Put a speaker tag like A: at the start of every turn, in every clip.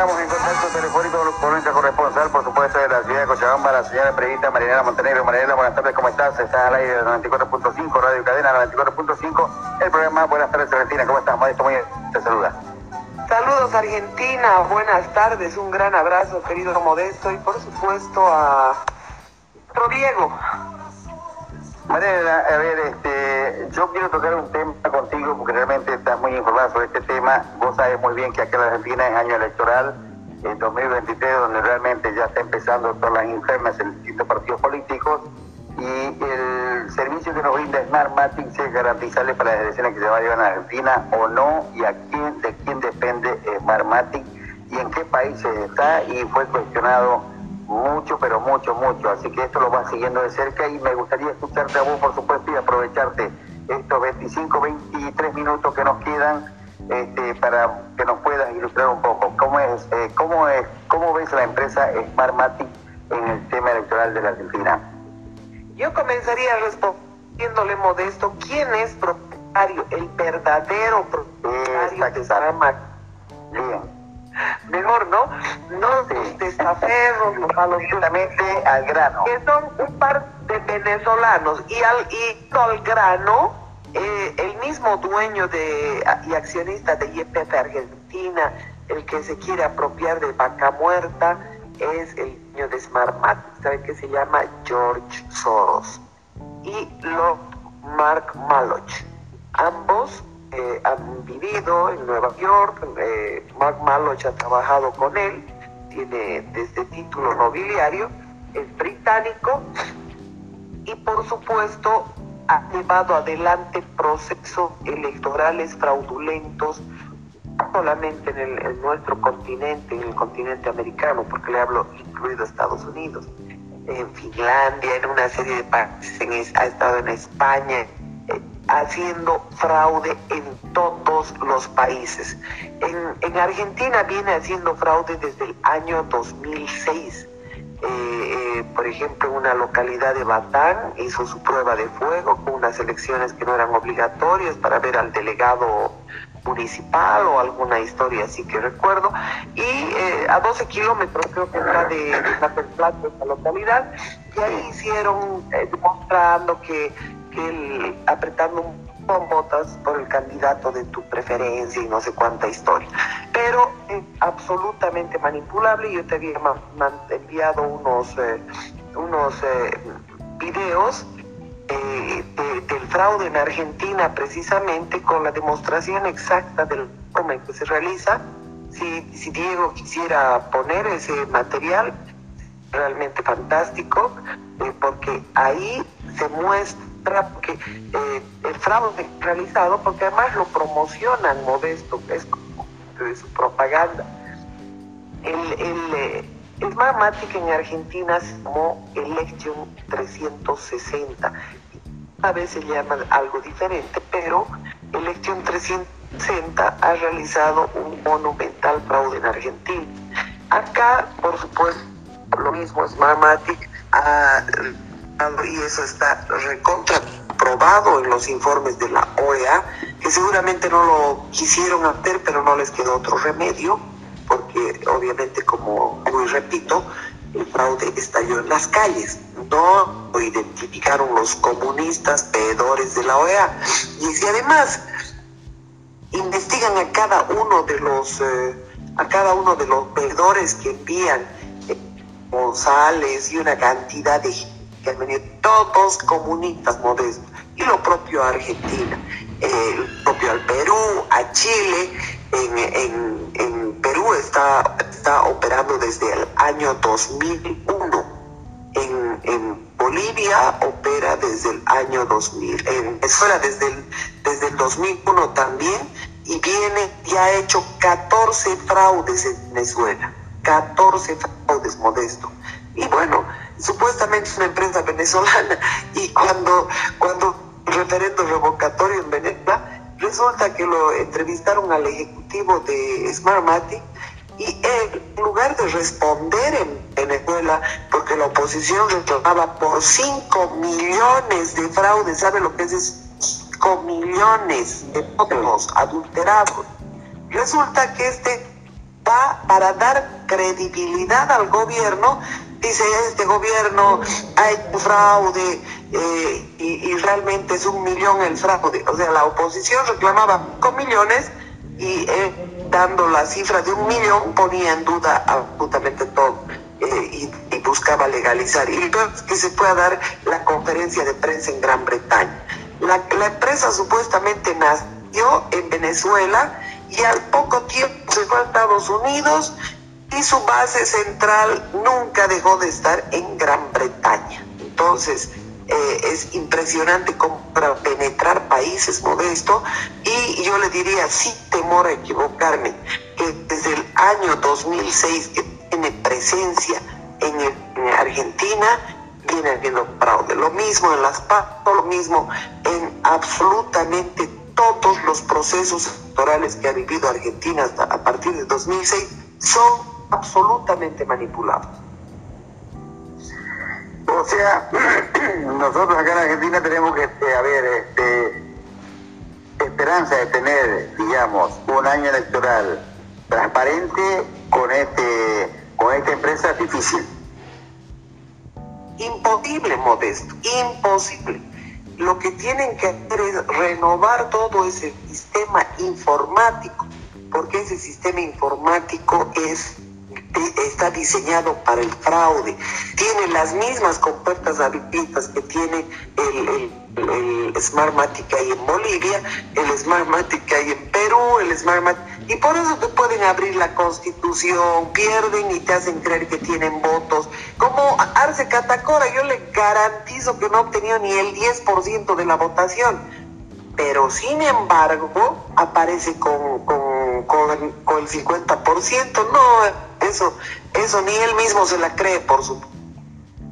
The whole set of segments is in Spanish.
A: estamos en contacto telefónico con nuestra corresponsal, por supuesto, de la ciudad de Cochabamba, la señora periodista Marinela Montenegro. Marinela, buenas tardes, ¿cómo estás? Estás al aire de 94.5, Radio Cadena 94.5, el programa Buenas tardes Argentina. ¿Cómo estás? Modesto muy te saluda.
B: Saludos Argentina, buenas tardes, un gran abrazo querido Modesto y por supuesto a Diego.
A: Mariela, a ver, este, yo quiero tocar un tema contigo porque realmente estás muy informada sobre este tema. Vos sabes muy bien que acá en Argentina es año electoral, en 2023, donde realmente ya está empezando todas las internas en distintos partidos políticos y el servicio que nos brinda Smartmatic es garantizarle para las elecciones que se vayan a Argentina o no y a quién, de quién depende Smartmatic y en qué países está y fue cuestionado mucho, pero mucho, mucho. Así que esto lo va siguiendo de cerca y me gustaría escucharte a vos, por supuesto, y aprovecharte estos 25, 23 minutos que nos quedan este, para que nos puedas ilustrar un poco. ¿Cómo es, eh, cómo es, cómo ves la empresa Smartmatic en el tema electoral de la Argentina?
B: Yo comenzaría respondiéndole modesto, ¿quién es propietario, el verdadero propietario de Smartmatic?
A: Bien
B: mejor, ¿no? No los testaferros, los malos
A: al grano.
B: Que son un par de venezolanos y al, y al grano, eh, el mismo dueño de, y accionista de YPF Argentina, el que se quiere apropiar de Vaca Muerta, es el dueño de Smartmatic, ¿sabe qué se llama? George Soros. Y lo Mark Maloch. Eh, en Nueva York, eh, Mark Maloch ha trabajado con él, tiene desde título nobiliario, es británico y por supuesto ha llevado adelante procesos electorales fraudulentos, no solamente en, nuestro continente, en el continente americano, porque le hablo incluido Estados Unidos, en Finlandia, en una serie de países, ha estado en España, haciendo fraude en los países. En, Argentina viene haciendo fraude desde el año 2006. Eh, eh, por ejemplo, una localidad de Batán hizo su prueba de fuego con unas elecciones que no eran obligatorias para ver al delegado municipal o alguna historia así que recuerdo. Y eh, a 12 kilómetros creo que era de, de Plata, esta localidad, y ahí hicieron demostrando que que apretando un botas por el candidato de tu preferencia y no sé cuánta historia. Pero es absolutamente manipulable. Yo te había enviado unos, eh, unos eh, videos eh, del fraude en Argentina precisamente con la demostración exacta del forma en que se realiza. Si, si Diego quisiera poner ese material, realmente fantástico, porque ahí se muestra porque eh, el fraude realizado, porque además lo promocionan modesto, es como de su propaganda. El, el, eh, en Argentina se llamó Election 360. A veces llama algo diferente, pero Election 360 ha realizado un monumental fraude en Argentina. Acá, por supuesto, lo mismo, Smartmatic ha y eso está recontraprobado en los informes de la OEA, que seguramente no lo quisieron hacer, pero no les quedó otro remedio, porque obviamente, como hoy repito, el fraude estalló en las calles. No lo identificaron los comunistas peedores de la OEA. Y si además investigan a cada uno de los eh, a cada uno de los que envían eh, y una cantidad de que han venido todos comunistas modestos, y lo propio a Argentina, el propio al Perú, a Chile, en, Perú está, está operando desde el año 2001, en, en Bolivia opera desde el año 2000, en Venezuela desde el, desde el 2001 también, y viene, ya ha hecho 14 fraudes en Venezuela, 14 fraudes modestos. Y bueno, supuestamente es una empresa venezolana y cuando, cuando referendo revocatorio en Venezuela, resulta que lo entrevistaron al ejecutivo de Smartmatic y en lugar de responder en Venezuela, porque la oposición reclamaba por 5 millones de fraudes, ¿sabe lo que es 5 millones de votos adulterados? Resulta que este va para dar credibilidad al gobierno dice este gobierno hay fraude eh, y, realmente es un millón el fraude. O sea, la oposición reclamaba con millones y eh, dando la cifra de un millón ponía en duda absolutamente todo eh, y, buscaba legalizar. Y que se pueda dar la conferencia de prensa en Gran Bretaña. La, la empresa supuestamente nació en Venezuela y al poco tiempo se fue a Estados Unidos y su base central nunca dejó de estar en Gran Bretaña. Entonces, eh, es impresionante para penetrar países modestos y yo le diría, sin temor a equivocarme, que desde el año 2006 que tiene presencia en, Argentina, viene habiendo fraude. Lo mismo en las PAC, lo mismo en absolutamente todos los procesos electorales que ha vivido Argentina hasta a partir de 2006 son absolutamente manipulados.
A: O sea, nosotros acá en Argentina tenemos que este, haber este, esperanza de tener, digamos, un año electoral transparente con este con esta empresa difícil.
B: Imposible, Modesto, imposible. Lo que tienen que hacer es renovar todo ese sistema informático, porque ese sistema informático es está diseñado para el fraude. Tiene las mismas compuertas abiertas que tiene el, el, el Smartmatic ahí en Bolivia, el Smartmatic ahí en Perú, el Smartmatic... Y por eso te pueden abrir la constitución, pierden y te hacen creer que tienen votos. Como Arce Catacora, yo le garantizo que no ha obtenido ni el 10% de la votación. Pero sin embargo, aparece con, con, con, con el 50%. No, eso, eso ni él mismo se la cree por su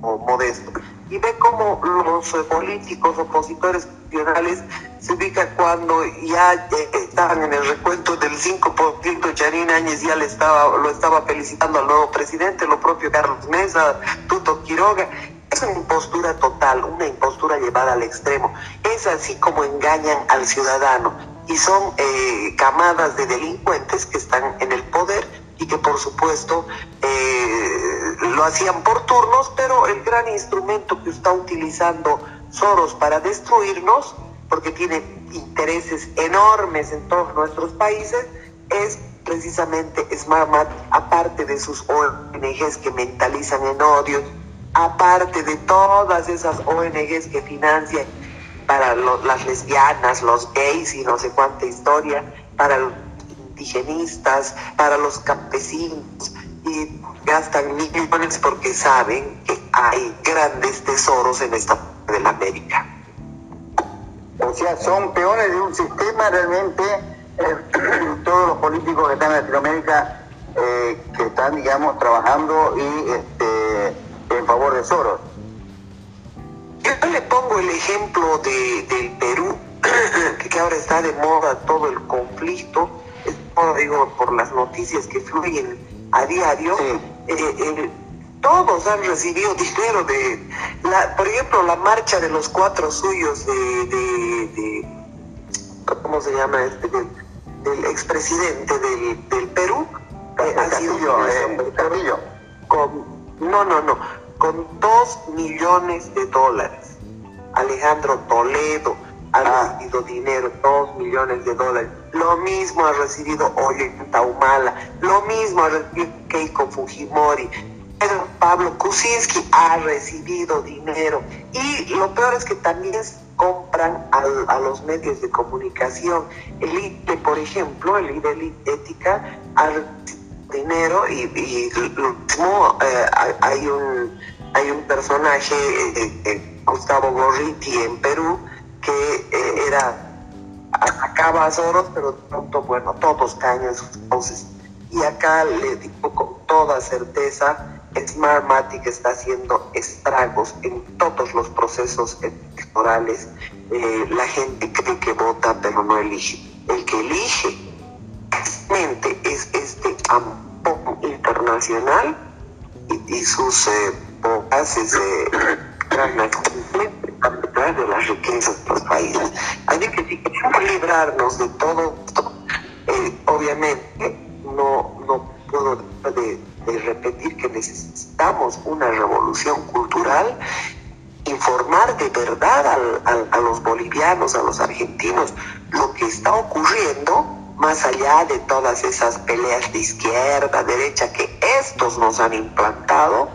B: modesto. Y ve cómo los políticos opositores nacionales se ubican cuando ya estaban en el recuento del 5%, Charín Áñez ya le estaba, lo estaba felicitando al nuevo presidente, lo propio Carlos Mesa, Tuto Quiroga. Es una impostura total, una impostura llevada al extremo. Es así como engañan al ciudadano. Y son eh, camadas de delincuentes que están en el poder y que por supuesto eh, lo hacían por turnos, pero el gran instrumento que está utilizando Soros para destruirnos, porque tiene intereses enormes en todos nuestros países, es precisamente SmartMat, aparte de sus ONGs que mentalizan en odio, aparte de todas esas ONGs que financian para las lesbianas, los gays y no sé cuánta historia, para indigenistas, para los campesinos y gastan millones porque saben que hay grandes tesoros en esta parte de la América.
A: O sea, son peones de un sistema realmente, eh, todos los políticos que están en Latinoamérica eh, que están, digamos, trabajando y este, en favor de Soros.
B: Yo le pongo el ejemplo de, del Perú, que ahora está de moda todo el conflicto digo, por las noticias que fluyen a diario, eh, eh, todos han recibido dinero de, la, por ejemplo, la marcha de los cuatro suyos de, de, ¿cómo se llama este? Del, expresidente del, del Perú.
A: Eh, ha sido
B: con, no, no, no, con dos millones de dólares. Alejandro Toledo, ha ah. recibido dinero, dos millones de dólares. Lo mismo ha recibido hoy en Taumala, lo mismo ha recibido Keiko Fujimori. Pedro Pablo Kuczynski ha recibido dinero. Y lo peor es que también compran a, los medios de comunicación. El IDE, por ejemplo, el IDE Ética, ha recibido dinero y, lo mismo eh, hay, un, hay un personaje, eh, eh, Gustavo Gorriti, en Perú, que era atacaba a Soros, pero de pronto, bueno, todos caen en sus voces. Y acá le digo con toda certeza, Smartmatic está haciendo estragos en todos los procesos electorales. Eh, la gente cree que vota, pero no elige. El que elige es este AMPO internacional y, sus eh, de de las riquezas de los países. Así que si librarnos de todo esto, eh, obviamente no, no puedo de, de repetir que necesitamos una revolución cultural informar de verdad a los bolivianos, a los argentinos, lo que está ocurriendo más allá de todas esas peleas de izquierda, derecha que estos nos han implantado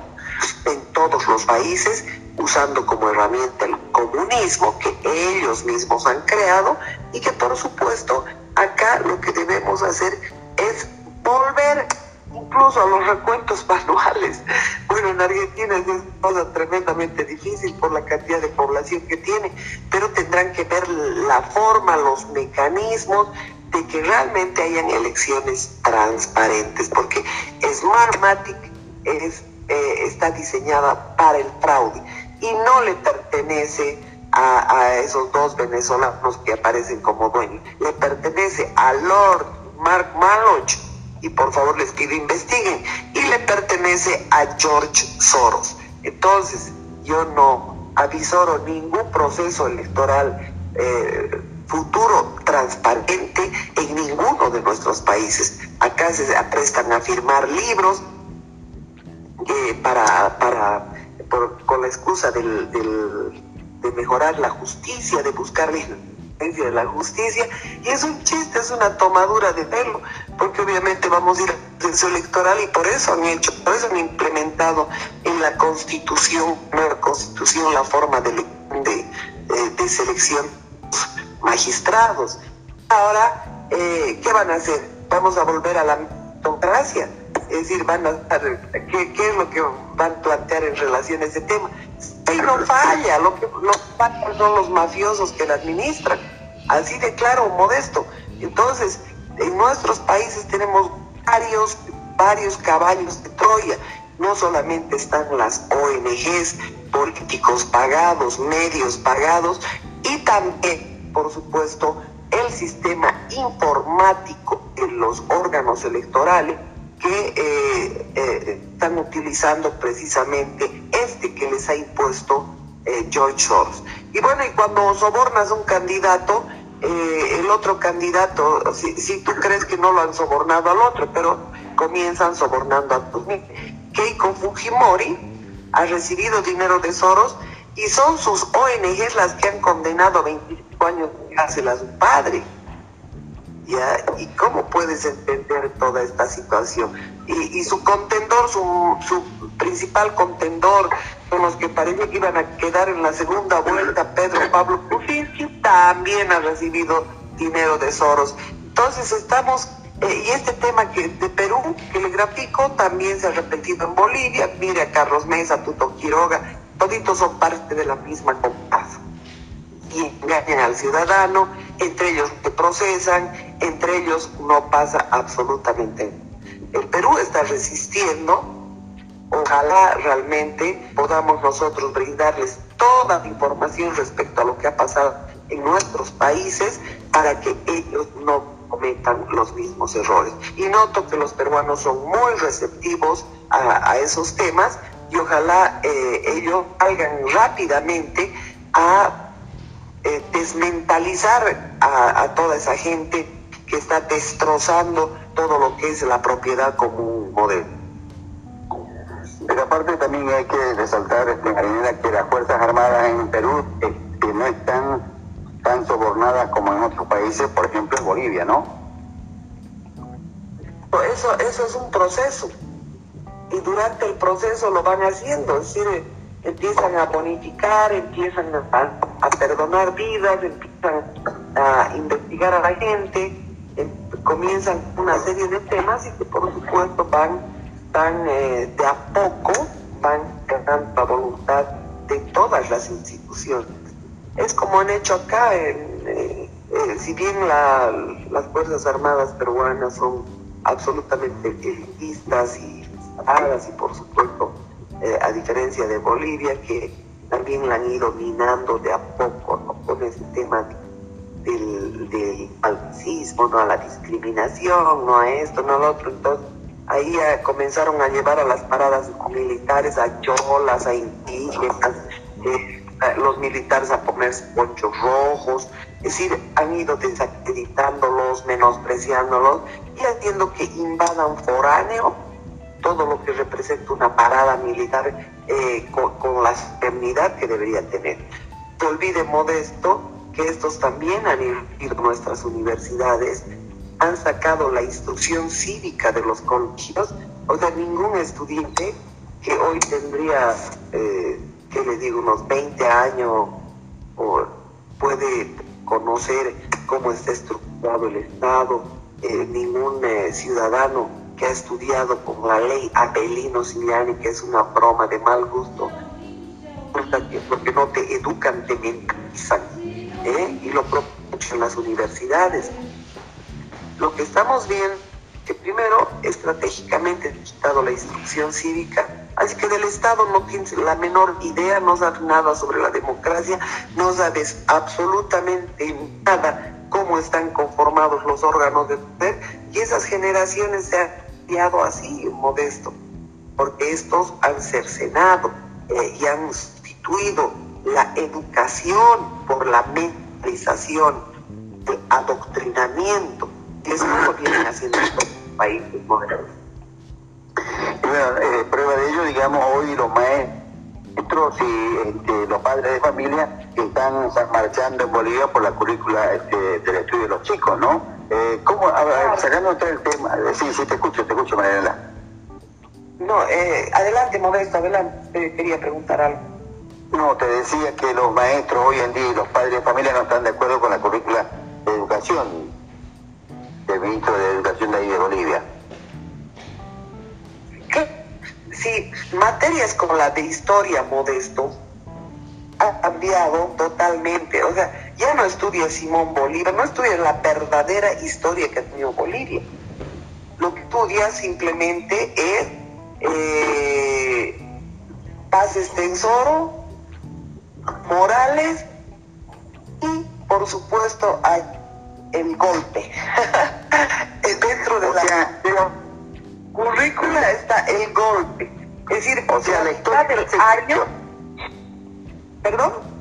B: en todos los países, usando como herramienta el comunismo que ellos mismos han creado y que por supuesto acá lo que debemos hacer es volver incluso a los recuentos manuales. Bueno, en Argentina es una cosa tremendamente difícil por la cantidad de población que tiene, pero tendrán que ver la forma, los mecanismos de que realmente hayan elecciones transparentes, porque Smartmatic es, eh, está diseñada para el fraude y no le pertenece a, esos dos venezolanos que aparecen como dueños, le pertenece a Lord Mark Maloch y por favor les pido investiguen. Y le pertenece a George Soros. Entonces, yo no avisoro ningún proceso electoral eh, futuro transparente en ninguno de nuestros países. Acá se aprestan a firmar libros eh, para, para con la excusa del, de mejorar la justicia, de buscar de la justicia, y es un chiste, es una tomadura de pelo, porque obviamente vamos a ir al proceso electoral y por eso han hecho, por eso han implementado en la constitución, nueva constitución, la forma de, de, de, selección magistrados. Ahora, eh, ¿qué van a hacer? Vamos a volver a la democracia. Es decir, van a ¿qué, ¿qué, es lo que van a plantear en relación a ese tema? Y no falla, lo que no falla son los mafiosos que la administran así de claro, modesto. Entonces, en nuestros países tenemos varios, varios caballos de Troya. No solamente están las ONGs, políticos pagados, medios pagados, y también, por supuesto, el sistema informático de los órganos electorales que eh, eh, están utilizando precisamente este que les ha impuesto eh, George Soros. Y bueno, y cuando sobornas a un candidato, el otro candidato, si, tú crees que no lo han sobornado al otro, pero comienzan sobornando a tus Keiko Fujimori ha recibido dinero de Soros y son sus ONGs las que han condenado 25 años de cárcel a su padre. ¿Ya? ¿Y cómo puedes entender toda esta situación? Y, y su contendor, su, su principal contendor, con los que parecía que iban a quedar en la segunda vuelta, Pedro Pablo Kuczynski también ha recibido dinero de Soros. Entonces estamos, eh, y este tema que de Perú, que le grafico, también se ha repetido en Bolivia, mire a Carlos Mesa, Tuto Quiroga, toditos son parte de la misma comparsa. Y engañan al ciudadano, entre ellos te procesan, entre ellos no pasa absolutamente nada. El Perú está resistiendo, Ojalá realmente podamos nosotros brindarles toda la información respecto a lo que ha pasado en nuestros países para que ellos no cometan los mismos errores. Y noto que los peruanos son muy receptivos a, esos temas y ojalá eh, ellos salgan rápidamente a eh, desmentalizar a, a toda esa gente que está destrozando todo lo que es la propiedad como un modelo.
A: Pero aparte también hay que resaltar, este, Marinera, que las Fuerzas Armadas en Perú este, no están tan sobornadas como en otros países, por ejemplo en Bolivia, ¿no?
B: Eso, eso es un proceso. Y durante el proceso lo van haciendo, es decir, empiezan a bonificar, empiezan a, perdonar vidas, empiezan a investigar a la gente, em, comienzan una serie de temas y que por supuesto van van eh, de a poco, van ganando la voluntad de todas las instituciones. Es como han hecho acá, eh, eh, si bien la, las Fuerzas Armadas peruanas son absolutamente elitistas y y por supuesto, a diferencia de Bolivia, que también la han ido minando de a poco ¿no? con ese tema del, del ¿no? a la discriminación, no a esto, no a otro. Entonces, Ahí eh, comenzaron a llevar a las paradas militares a cholas, a indígenas, eh, los militares a ponerse ponchos rojos, Es decir, han ido desacreditándolos, menospreciándolos y haciendo que invadan foráneo todo lo que representa una parada militar eh, con, la solemnidad que debería tener. Se olvide modesto que estos también han ido a nuestras universidades, han sacado la instrucción cívica de los colegios, o sea, ningún estudiante que hoy tendría, eh, que le digo, unos 20 años, o puede conocer cómo está estructurado el Estado, eh, ningún eh, ciudadano ha estudiado con la ley Apelino Siliani, que es una broma de mal gusto, porque no te educan, te mentalizan, ¿eh? y lo en las universidades. Lo que estamos viendo que primero estratégicamente quitado la instrucción cívica, así que del Estado no tiene la menor idea, no sabe nada sobre la democracia, no sabe absolutamente nada cómo están conformados los órganos de poder y esas generaciones se han así, modesto, porque estos han cercenado eh, y han sustituido la educación por la mentalización, el adoctrinamiento, que es lo que vienen haciendo estos países modernos.
A: Bueno, eh, prueba de ello, digamos, hoy los maestros y este, los padres de familia están marchando en Bolivia por la currícula este, del estudio de los chicos, ¿no? Eh, ¿Cómo, sacando el tema, eh, sí, sí, te escucho, te escucho, Mariela.
B: No, eh, adelante, Modesto, adelante, quería preguntar algo.
A: No, te decía que los maestros hoy en día y los padres de familia no están de acuerdo con la currícula de educación del ministro de Educación de ahí de Bolivia.
B: ¿Qué? Sí, materias como la de historia, Modesto, ha cambiado totalmente. O sea, ya no estudia Simón Bolívar, no estudia la verdadera historia que ha tenido Bolivia. Lo que estudia simplemente es eh, Paz Estensoro, Morales y, por supuesto, hay el golpe. Dentro de la, currícula está el golpe. Es decir,
A: o sea, la historia del año
B: ¿Perdón?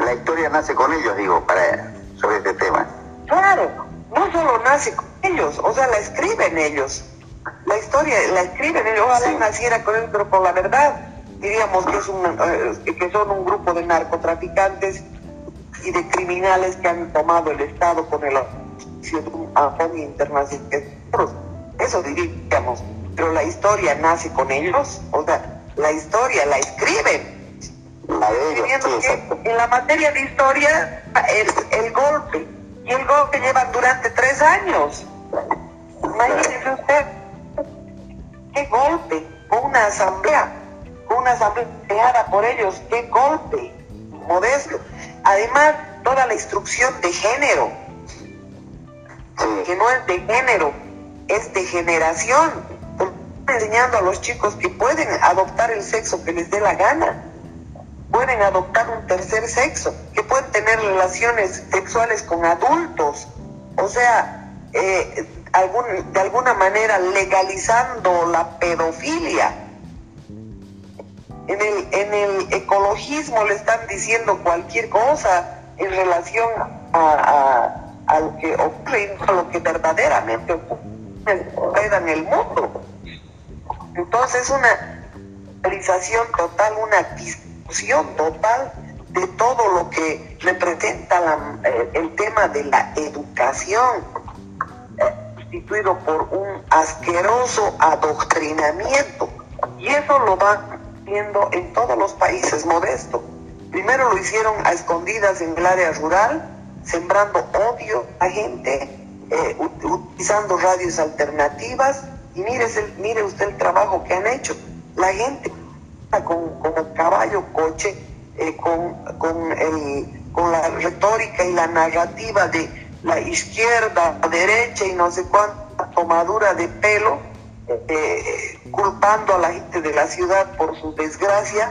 A: La historia nace con ellos, digo, para sobre este tema.
B: Claro, no solo nace con ellos, o sea, la escriben ellos. La historia la escriben ellos. Ojalá naciera con ellos, pero por la verdad diríamos que, es un, eh, que son un grupo de narcotraficantes y de criminales que han tomado el Estado con el apoyo internacional. Eso diríamos. Pero la historia nace con ellos, o sea, la historia la escriben en la materia de historia, el, el golpe, y el golpe lleva durante tres años. Imagínese usted, qué golpe, una asamblea, una asamblea creada por ellos, qué golpe, modesto. Además, toda la instrucción de género, que no es de género, es de generación. enseñando a los chicos que pueden adoptar el sexo que les dé la gana pueden adoptar un tercer sexo, que pueden tener relaciones sexuales con adultos, o sea, eh, de alguna manera legalizando la pedofilia. En el, ecologismo le están diciendo cualquier cosa en relación a, lo que ocurre, a lo que verdaderamente ocurre en el mundo. Entonces una realización total, una total de todo lo que representa eh, el tema de la educación, constituido por un asqueroso adoctrinamiento. Y eso lo van viendo en todos los países modestos. Primero lo hicieron a escondidas en el área rural, sembrando odio a gente, eh, utilizando radios alternativas. Y mire, mire usted el trabajo que han hecho. La gente con, el caballo coche, eh, con, con, el, con la retórica y la narrativa de la izquierda, la derecha y no sé cuánta tomadura de pelo, eh, culpando a la gente de la ciudad por su desgracia,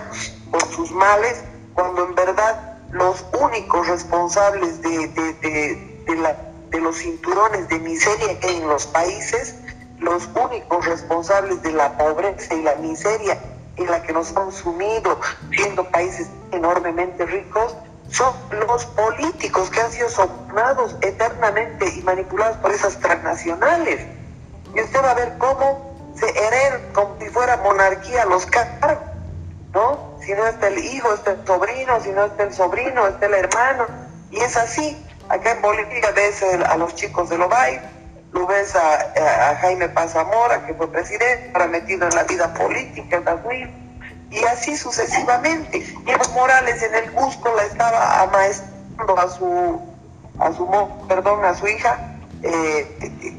B: por sus males, cuando en verdad los únicos responsables de, de, de, de, la, de los cinturones de miseria en los países, los únicos responsables de la pobreza y la miseria en la que nos han sumido, siendo países enormemente ricos, son los políticos que han sido sobornados eternamente y manipulados por esas transnacionales. Y usted va a ver cómo se heredan como si fuera monarquía los cargos, ¿no? Si no está el hijo, está el sobrino, si no está el sobrino, está el hermano. Y es así. Acá en Bolivia ves a los chicos de Lobay, lo ves a, Jaime Paz Zamora, que fue presidente, ahora metido en la vida política y así sucesivamente. Evo Morales en el Cusco la estaba amaestrando a su, a su, perdón, a su hija, eh,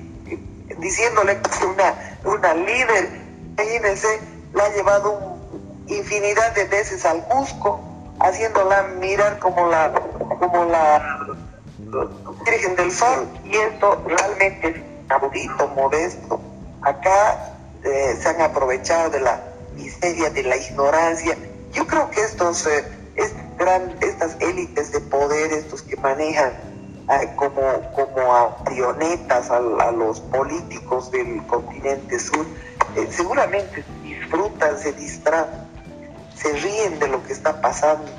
B: diciéndole que una, una líder, imagínense, la ha llevado infinidad de veces al Cusco, haciéndola mirar como la, como la Virgen del Sol, y esto realmente es inaudito, modesto. Acá eh, se han aprovechado de la miseria, de la ignorancia. Yo creo que estos, eh, estas élites de poder, estos que manejan como, como a marionetas a, los políticos del continente sur, eh, seguramente disfrutan, se distraen, se ríen de lo que está pasando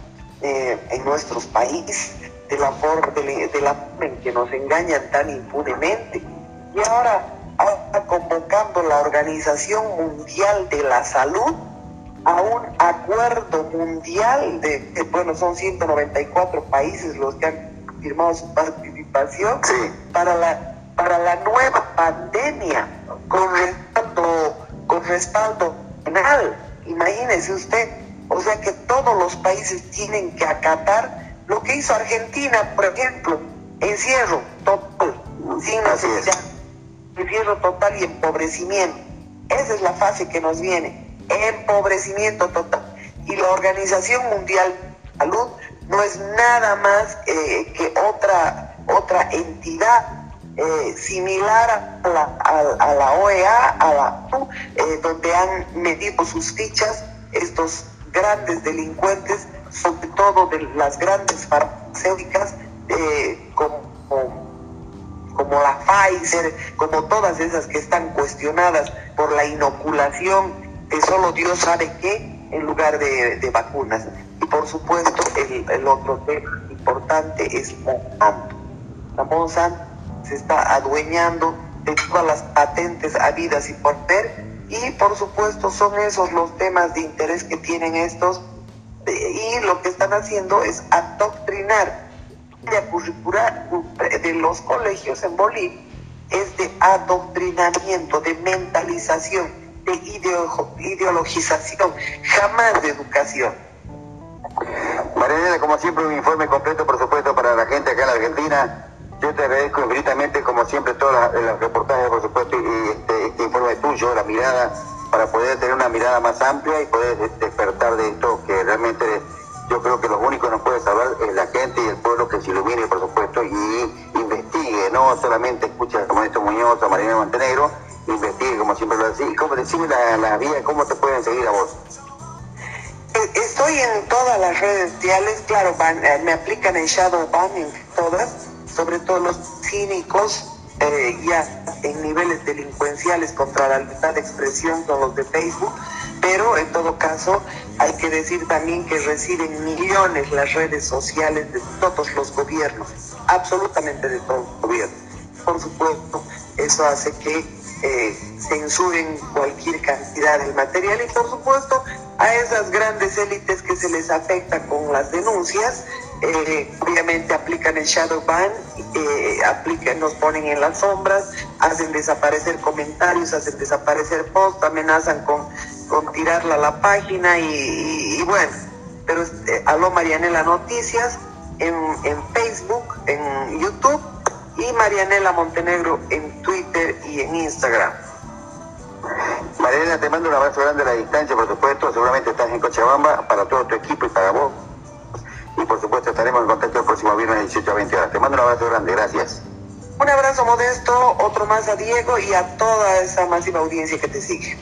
B: eh, en nuestros países, de la forma de, de la en que nos engañan tan impunemente. Y ahora está convocando la Organización Mundial de la Salud a un acuerdo mundial de, bueno, son 194 países los que han firmado su participación para, la, para la nueva pandemia con respaldo, con respaldo penal. Imagínese usted, o sea que todos los países tienen que acatar lo que hizo Argentina, por ejemplo, encierro total, sin necesidad encierro total y empobrecimiento. Esa es la fase que nos viene, empobrecimiento total. Y la Organización Mundial de Salud no es nada más eh, que otra, otra entidad eh, similar a la, a, la, OEA, a la eh, donde han metido sus fichas estos grandes delincuentes, sobre todo de las grandes farmacéuticas, como como la Pfizer, como todas esas que están cuestionadas por la inoculación de solo Dios sabe qué en lugar de, vacunas. Y por supuesto el, otro tema importante es Monsanto. La Monsanto se está adueñando de todas las patentes habidas y por ver y por supuesto son esos los temas de interés que tienen estos y lo que están haciendo es adoctrinar curricular de los colegios en Bolivia es de adoctrinamiento, de mentalización, de ideologización, jamás de educación.
A: Mariana, como siempre, un informe completo, por supuesto, para la gente acá en la Argentina. Yo te agradezco infinitamente, como siempre, todos los reportajes, por supuesto, y este, este, informe tuyo, la mirada, para poder tener una mirada más amplia y poder despertar de esto que realmente yo creo que lo único que nos puede salvar es la gente y el pueblo que se ilumine, por supuesto, y investigue, no solamente escucha como esto Muñoz o Marina Montenegro, investigue, como siempre lo decís. ¿Cómo decime la, la vía, cómo te pueden seguir a vos?
B: Eh, estoy en todas las redes sociales, claro, eh, me aplican en Shadow Ban en todas, sobre todo los cínicos, eh, ya en niveles delincuenciales contra la libertad de expresión son los de Facebook pero en todo caso hay que decir también que reciben millones las redes sociales de todos los gobiernos, absolutamente de todos los gobiernos. Por supuesto, eso hace que eh, censuren cualquier cantidad de material y por supuesto a esas grandes élites que se les afecta con las denuncias, eh, obviamente aplican el shadow ban, eh, aplican, nos ponen en las sombras, hacen desaparecer comentarios, hacen desaparecer posts, amenazan con con tirarla a la página y, bueno, pero este, Aló Marianela Noticias en, en, Facebook, en YouTube y Marianela Montenegro en Twitter y en Instagram.
A: Marianela, te mando un abrazo grande a la distancia, por supuesto, seguramente estás en Cochabamba para todo tu equipo y para vos. Y por supuesto estaremos en contacto el próximo viernes 18 a 20 horas. Te mando un abrazo grande, gracias.
B: Un abrazo modesto, otro más a Diego y a toda esa masiva audiencia que te sigue.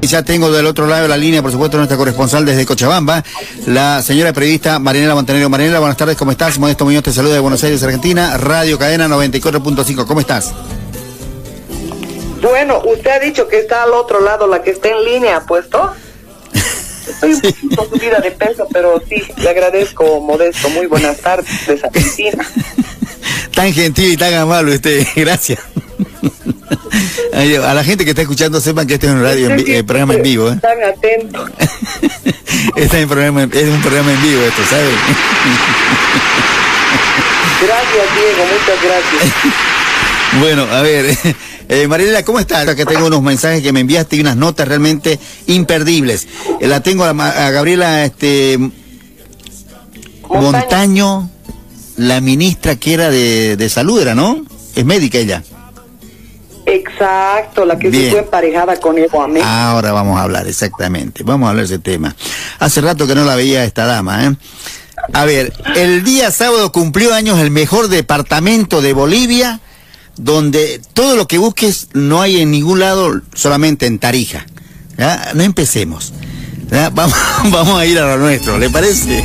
C: Ya tengo del otro lado de la línea, por supuesto, nuestra corresponsal desde Cochabamba, la señora periodista Marianela Montenegro. Marianela, buenas tardes, ¿cómo estás? Modesto Muñoz te saluda de Buenos Aires, Argentina, Radio Cadena 94.5, ¿cómo estás?
B: Bueno, usted ha dicho que está al otro lado, la que está en línea, ¿puesto? Estoy un poquito subida de peso, pero sí, le agradezco, Modesto. Muy buenas tardes, Argentina.
C: tan gentil y tan amable usted, gracias. A la gente que está escuchando sepan que este es un radio en eh, programa en vivo. ¿eh?
B: Están atentos.
C: este es un, programa, es un programa en vivo esto, ¿sabes?
B: Gracias, Diego, muchas gracias.
C: Bueno, a ver, eh, Mariela, ¿cómo estás? Que tengo unos mensajes que me enviaste y unas notas realmente imperdibles. Eh, la tengo a, Gabriela este, Montaño. la ministra que era de, de salud, era, ¿no? Es médica ella.
B: Exacto, la que se fue emparejada con Evo Amén.
C: Ahora vamos a hablar, exactamente. Vamos a hablar de ese tema. Hace rato que no la veía esta dama, ¿eh? A ver, el día sábado cumplió años el mejor departamento de Bolivia, donde todo lo que busques no hay en ningún lado, solamente en Tarija. No empecemos. Vamos, vamos a ir a lo nuestro, ¿le parece?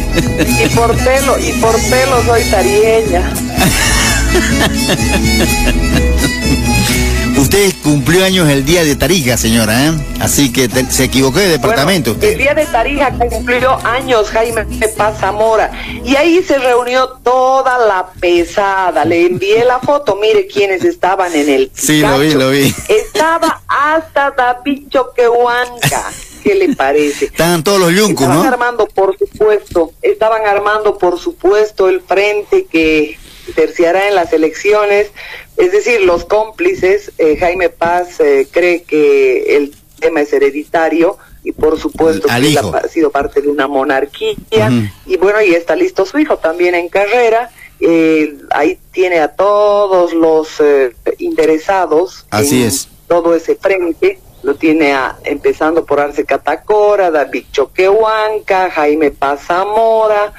B: Y por pelo, y por pelo soy tarieña.
C: Usted cumplió años el día de Tarija, señora, ¿eh? Así que se equivocó de departamento
B: El día de Tarija cumplió años Jaime Paz Zamora. Y ahí se reunió toda la pesada. Le envié la foto, mire quiénes estaban en el
C: Sí, lo vi, lo vi.
B: Estaba hasta David Choquehuanca. ¿Qué le parece?
C: Estaban todos los yuncos, ¿no?
B: Estaban armando, por supuesto, estaban armando, por supuesto, el frente que terciará en las elecciones. Es decir, los cómplices, eh, Jaime Paz eh, cree que el tema es hereditario y por supuesto que ha sido parte de una monarquía. Y bueno, y está listo su hijo también en carrera. Eh, ahí tiene a todos los interesados
C: Así en es.
B: todo ese frente. Lo tiene a, empezando por Arce Catacora, David Choquehuanca, Jaime Paz Zamora,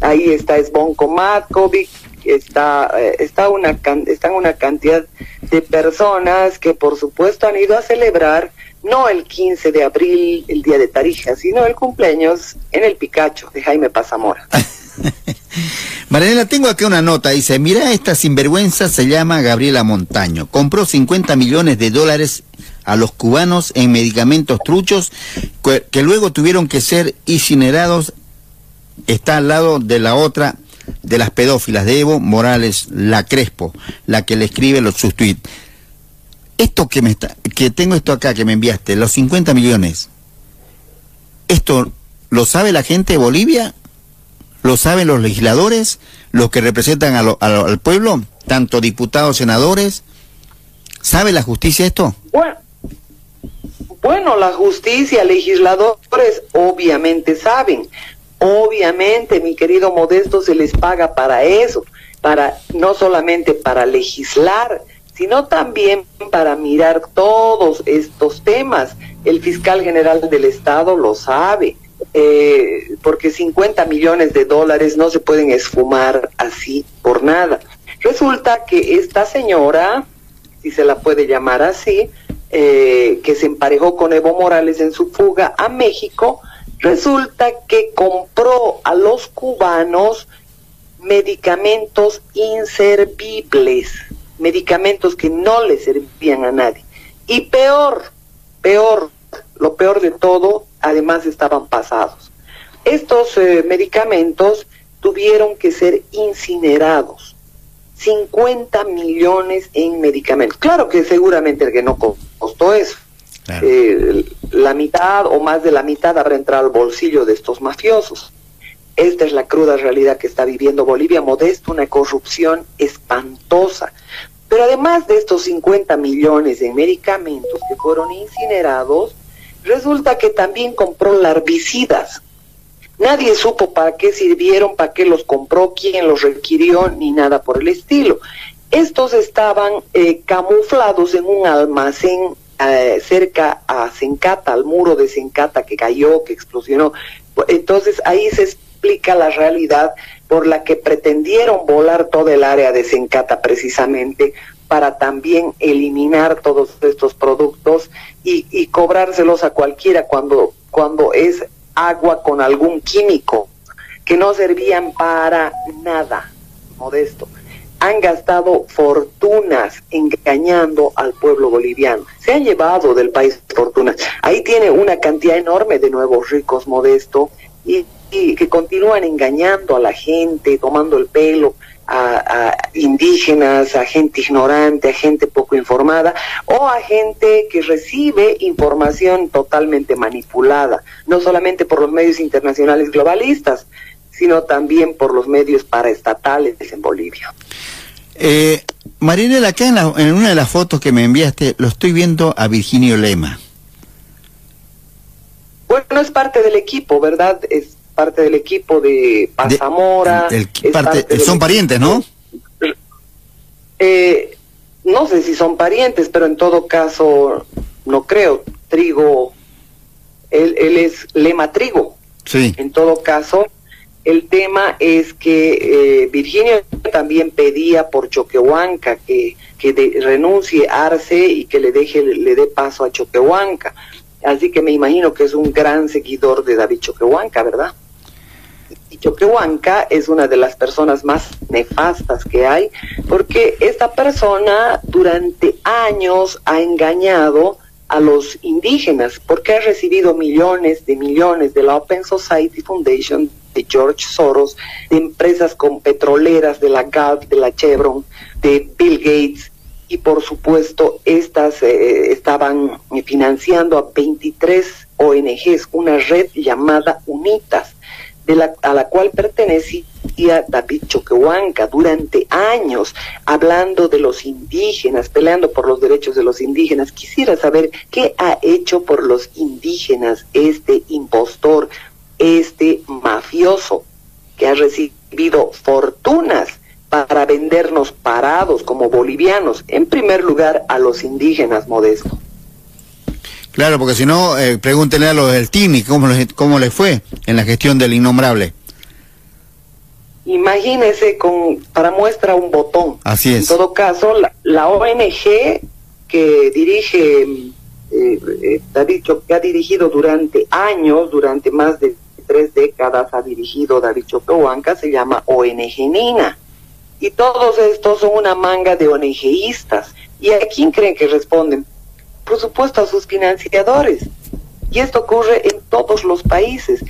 B: ahí está Esbonco Matkovic, está, eh, está una, están una cantidad de personas que por supuesto han ido a celebrar no el 15 de abril, el día de Tarija, sino el cumpleaños en el Picacho de Jaime Pazamora.
C: Mariela, tengo aquí una nota, dice, mira, esta sinvergüenza se llama Gabriela Montaño, compró 50 millones de dólares a los cubanos en medicamentos truchos que luego tuvieron que ser incinerados, está al lado de la otra de las pedófilas de Evo Morales, la Crespo, la que le escribe los, sus tweets. Esto que me está, que tengo esto acá que me enviaste, los 50 millones, ¿esto lo sabe la gente de Bolivia? ¿Lo saben los legisladores? ¿Los que representan al pueblo? ¿Tanto diputados, senadores? ¿Sabe la justicia esto?
B: Bueno, bueno, la justicia, legisladores obviamente saben. Obviamente, mi querido Modesto, se les paga para eso, para no solamente para legislar, sino también para mirar todos estos temas. El fiscal general del Estado lo sabe, eh, porque 50 millones de dólares no se pueden esfumar así por nada. Resulta que esta señora, si se la puede llamar así, eh, que se emparejó con Evo Morales en su fuga a México, Resulta que compró a los cubanos medicamentos inservibles, medicamentos que no le servían a nadie. Y peor, peor, lo peor de todo, además estaban pasados. Estos eh, medicamentos tuvieron que ser incinerados. 50 millones en medicamentos. Claro que seguramente el que no costó eso. Eh, la mitad o más de la mitad habrá entrado al bolsillo de estos mafiosos. Esta es la cruda realidad que está viviendo Bolivia, modesto, una corrupción espantosa. Pero además de estos 50 millones de medicamentos que fueron incinerados, resulta que también compró larvicidas. Nadie supo para qué sirvieron, para qué los compró, quién los requirió, ni nada por el estilo. Estos estaban eh, camuflados en un almacén eh, cerca a Sencata, al muro de Sencata que cayó, que explosionó. Entonces ahí se explica la realidad por la que pretendieron volar todo el área de Sencata precisamente para también eliminar todos estos productos y, y cobrárselos a cualquiera cuando, cuando es agua con algún químico que no servían para nada, modesto. Han gastado fortunas engañando al pueblo boliviano. Se han llevado del país fortunas. Ahí tiene una cantidad enorme de nuevos ricos modestos y, que continúan engañando a la gente, tomando el pelo. A, indígenas, a gente ignorante, a gente poco informada o a gente que recibe información totalmente manipulada, no solamente por los medios internacionales globalistas, sino también por los medios paraestatales en Bolivia.
C: Eh, Marinela, acá en, en, una de las fotos que me enviaste, lo estoy viendo a Virginio Lema.
B: Bueno, es parte del equipo, ¿verdad? Es parte del equipo de Pazamora.
C: son parientes, ¿no?
B: Eh, no sé si son parientes, pero en todo caso, no creo. Trigo, él, él es Lema Trigo.
C: Sí.
B: En todo caso, el tema es que eh, Virginia también pedía por Choquehuanca que, que renuncie Arce y que le deje le dé paso a Choquehuanca. Así que me imagino que es un gran seguidor de David Choquehuanca, ¿verdad? Y Choquehuanca es una de las personas más nefastas que hay, porque esta persona durante años ha engañado a los indígenas, porque ha recibido millones de millones de la Open Society Foundation de George Soros, de empresas con petroleras, de la Gulf, de la Chevron, de Bill Gates, y por supuesto estas eh, estaban financiando a 23 ONGs, una red llamada UNITAS, de la, a la cual pertenecía David Choquehuanca durante años, hablando de los indígenas, peleando por los derechos de los indígenas. Quisiera saber qué ha hecho por los indígenas este impostor, este mafioso que ha recibido fortunas para vendernos parados como bolivianos, en primer lugar a los indígenas modestos.
C: Claro, porque si no, eh, pregúntenle a los del TINI cómo, cómo les fue en la gestión del innombrable.
B: Imagínese con, para muestra un botón.
C: Así es.
B: En todo caso, la, ONG que dirige, eh, eh, ha dicho que ha dirigido durante años, durante más de tres décadas ha dirigido David Choquehuanca, se llama ONG Nina. Y todos estos son una manga de ONGistas. ¿Y a quién creen que responden? Por supuesto a sus financiadores. Y esto ocurre en todos los países.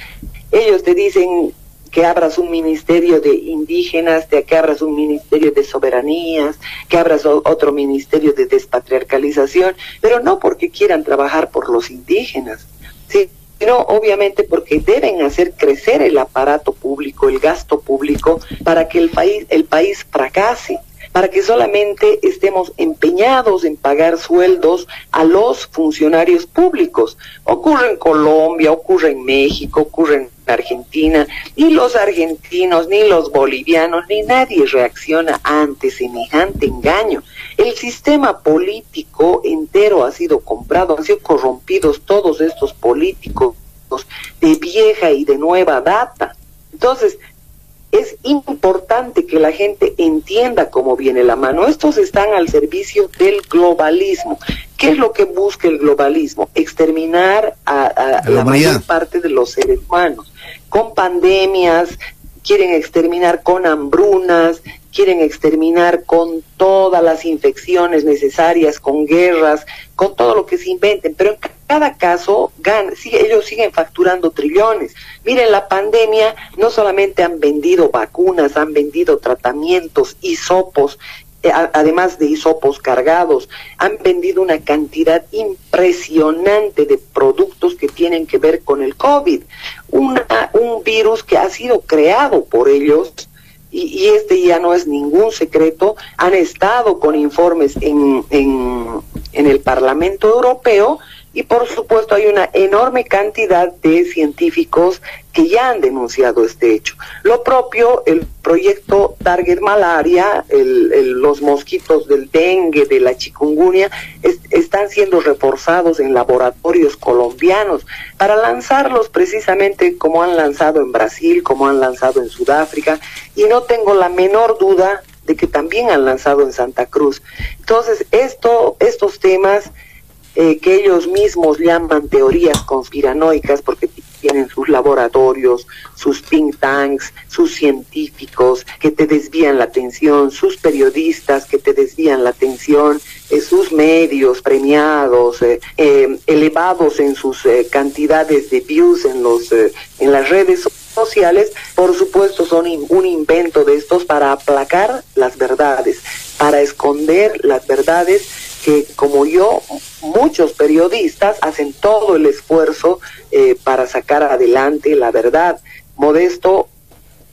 B: Ellos te dicen que abras un ministerio de indígenas, que abras un ministerio de soberanías, que abras otro ministerio de despatriarcalización, pero no porque quieran trabajar por los indígenas, sino obviamente porque deben hacer crecer el aparato público, el gasto público, para que el país, el país fracase para que solamente estemos empeñados en pagar sueldos a los funcionarios públicos. Ocurre en Colombia, ocurre en México, ocurre en Argentina, ni los argentinos, ni los bolivianos, ni nadie reacciona ante semejante engaño. El sistema político entero ha sido comprado, han sido corrompidos todos estos políticos de vieja y de nueva data. Entonces, es importante que la gente entienda cómo viene la mano. Estos están al servicio del globalismo. ¿Qué es lo que busca el globalismo? Exterminar a, la mayor parte de los seres humanos. Con pandemias, quieren exterminar con hambrunas, quieren exterminar con todas las infecciones necesarias, con guerras, con todo lo que se inventen, pero en cada caso ellos siguen facturando trillones. Miren, la pandemia no solamente han vendido vacunas, han vendido tratamientos, hisopos, eh, además de hisopos cargados, han vendido una cantidad impresionante de productos que tienen que ver con el COVID, una, un virus que ha sido creado por ellos. Y, este ya no es ningún secreto, han estado con informes en, en, en el Parlamento Europeo y por supuesto hay una enorme cantidad de científicos que ya han denunciado este hecho. Lo propio, el proyecto Target Malaria, los mosquitos del dengue, de la chikungunya, están siendo reforzados en laboratorios colombianos para lanzarlos precisamente como han lanzado en Brasil, como han lanzado en Sudáfrica, y no tengo la menor duda de que también han lanzado en Santa Cruz. Entonces, esto, estos temas eh, que ellos mismos llaman teorías conspiranoicas, porque tienen sus laboratorios, sus think tanks, sus científicos que te desvían la atención, sus periodistas que te desvían la atención, eh, sus medios premiados, eh, elevados en sus cantidades de views en, los, en las redes sociales, por supuesto son un invento de estos para aplacar las verdades, para esconder las verdades que como yo, muchos periodistas hacen todo el esfuerzo eh, para sacar adelante la verdad. Modesto,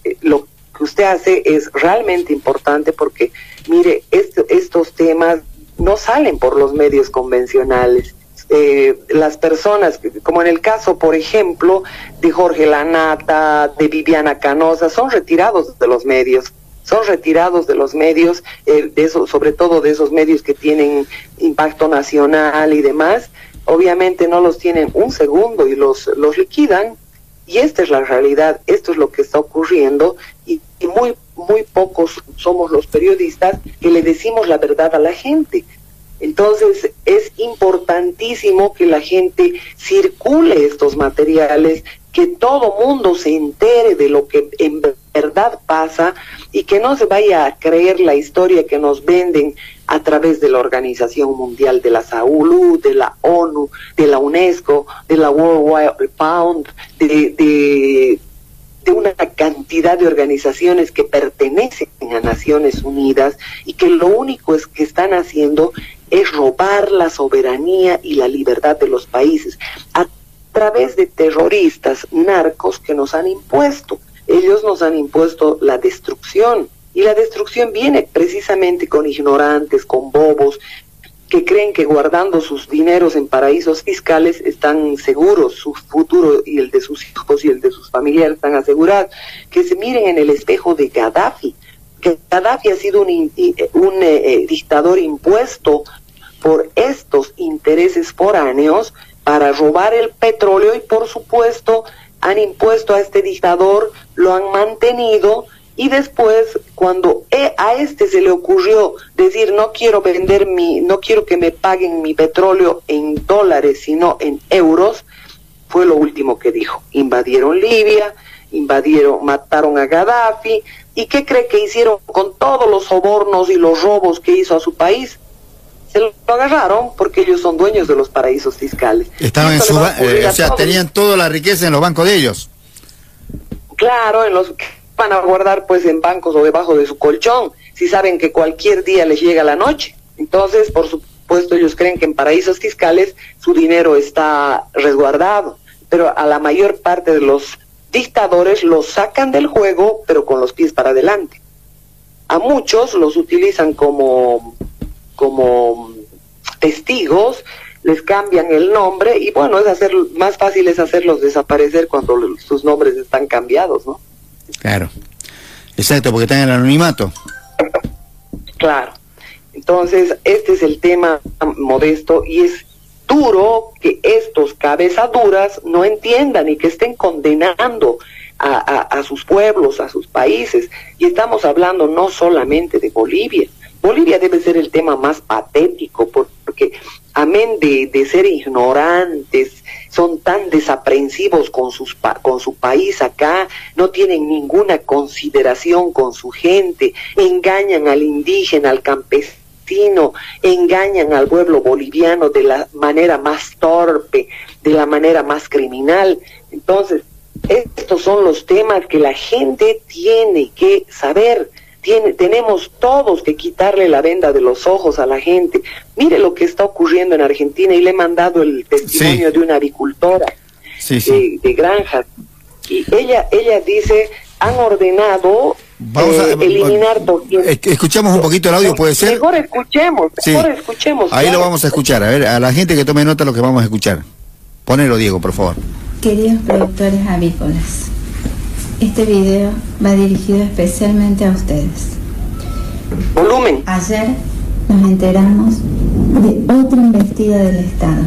B: eh, lo que usted hace es realmente importante porque, mire, estos temas no salen por los medios convencionales. Eh, las personas, como en el caso, por ejemplo, de Jorge Lanata, de Viviana Canosa, son retirados de los medios son retirados de los medios, eh, de eso, sobre todo de esos medios que tienen impacto nacional y demás, obviamente no los tienen un segundo y los, los liquidan. Y esta es la realidad, esto es lo que está ocurriendo y, y muy, muy pocos somos los periodistas que le decimos la verdad a la gente. Entonces es importantísimo que la gente circule estos materiales, que todo mundo se entere de lo que en verdad pasa y que no se vaya a creer la historia que nos venden a través de la Organización Mundial de la Salud, de la ONU, de la UNESCO, de la World Wide Pound, de, de, una cantidad de organizaciones que pertenecen a Naciones Unidas y que lo único es que están haciendo es robar la soberanía y la libertad de los países través de terroristas, narcos que nos han impuesto. Ellos nos han impuesto la destrucción y la destrucción viene precisamente con ignorantes, con bobos, que creen que guardando sus dineros en paraísos fiscales están seguros, su futuro y el de sus hijos y el de sus familiares están asegurados. Que se miren en el espejo de Gaddafi, que Gaddafi ha sido un, un eh, eh, dictador impuesto por estos intereses foráneos para robar el petróleo y por supuesto han impuesto a este dictador, lo han mantenido y después cuando a este se le ocurrió decir no quiero vender mi, no quiero que me paguen mi petróleo en dólares sino en euros, fue lo último que dijo. Invadieron Libia, invadieron, mataron a Gaddafi y ¿qué cree que hicieron con todos los sobornos y los robos que hizo a su país? se lo agarraron porque ellos son dueños de los paraísos fiscales.
C: Estaban en su eh, o sea, tenían toda la riqueza en los bancos de ellos.
B: Claro, en los van a guardar pues en bancos o debajo de su colchón, si saben que cualquier día les llega la noche. Entonces, por supuesto, ellos creen que en paraísos fiscales su dinero está resguardado, pero a la mayor parte de los dictadores los sacan del juego, pero con los pies para adelante. A muchos los utilizan como como testigos, les cambian el nombre y bueno, es hacer más fácil es hacerlos desaparecer cuando sus nombres están cambiados, ¿no?
C: Claro. Exacto, porque están en el anonimato.
B: Claro. Entonces, este es el tema modesto y es duro que estos cabezaduras no entiendan y que estén condenando a, a sus pueblos, a sus países. Y estamos hablando no solamente de Bolivia, Bolivia debe ser el tema más patético porque amén de, de ser ignorantes, son tan desaprensivos con, sus, con su país acá, no tienen ninguna consideración con su gente, engañan al indígena, al campesino, engañan al pueblo boliviano de la manera más torpe, de la manera más criminal. Entonces, estos son los temas que la gente tiene que saber tenemos todos que quitarle la venda de los ojos a la gente. Mire lo que está ocurriendo en Argentina y le he mandado el testimonio de una avicultora De, granja. Y ella, ella dice, han ordenado eh, eliminar
C: Escuchamos un poquito el audio, ¿puede ser?
B: Mejor escuchemos, mejor escuchemos.
C: Ahí lo vamos a escuchar, a ver, a la gente que tome nota lo que vamos a escuchar. Ponelo, Diego, por favor.
D: Queridos productores avícolas, este video va dirigido especialmente a ustedes.
B: Volumen.
D: Ayer nos enteramos de otra investida del Estado.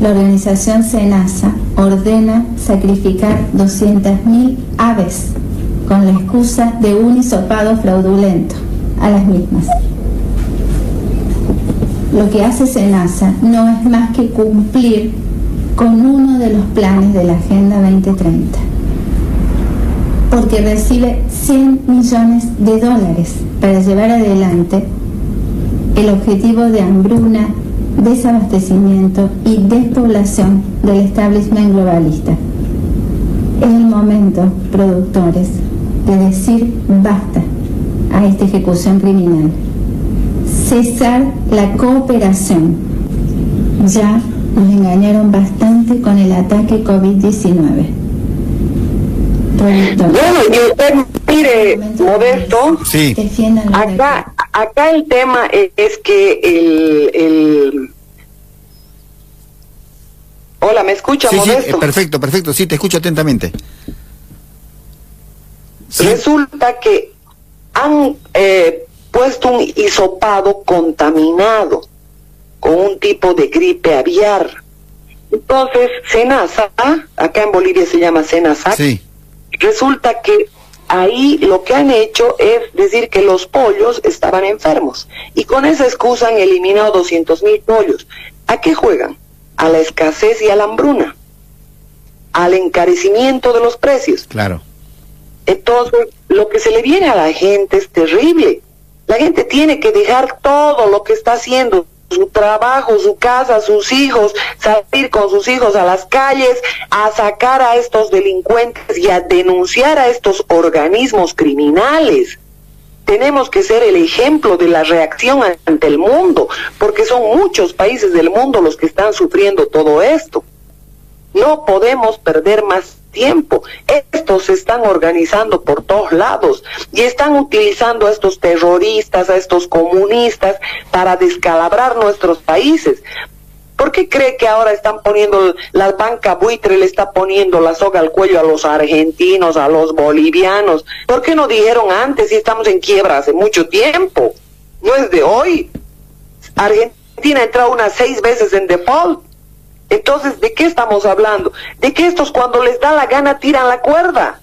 D: La organización SENASA ordena sacrificar 200.000 aves con la excusa de un hisopado fraudulento a las mismas. Lo que hace SENASA no es más que cumplir con uno de los planes de la Agenda 2030, porque recibe 100 millones de dólares para llevar adelante el objetivo de hambruna, desabastecimiento y despoblación del establishment globalista. Es el momento, productores, de decir basta a esta ejecución criminal. Cesar la cooperación. Ya nos engañaron bastante con el ataque COVID-19.
B: Bueno, y usted, mire, Modesto,
C: Sí.
B: Acá, acá el tema es que el, el... Hola, ¿me escucha,
C: Sí, sí,
B: Modesto?
C: eh, perfecto, perfecto, sí, te escucho atentamente. Sí,
B: Resulta que han eh, puesto un hisopado contaminado con un tipo de gripe aviar. Entonces, Senasa, acá en Bolivia se llama Senasa,
C: sí,
B: resulta que ahí lo que han hecho es decir que los pollos estaban enfermos y con esa excusa han eliminado 200 mil pollos. ¿A qué juegan? A la escasez y a la hambruna, al encarecimiento de los precios.
C: claro.
B: Entonces, lo que se le viene a la gente es terrible. La gente tiene que dejar todo lo que está haciendo, su trabajo, su casa, sus hijos, salir con sus hijos a las calles, a sacar a estos delincuentes y a denunciar a estos organismos criminales. Tenemos que ser el ejemplo de la reacción ante el mundo, porque son muchos países del mundo los que están sufriendo todo esto. No podemos perder más tiempo. Estos se están organizando por todos lados y están utilizando a estos terroristas, a estos comunistas para descalabrar nuestros países. ¿Por qué cree que ahora están poniendo, la banca buitre le está poniendo la soga al cuello a los argentinos, a los bolivianos? ¿Por qué no dijeron antes si estamos en quiebra hace mucho tiempo? No es de hoy. Argentina ha entrado unas seis veces en default. Entonces, ¿de qué estamos hablando? De que estos cuando les da la gana tiran la cuerda.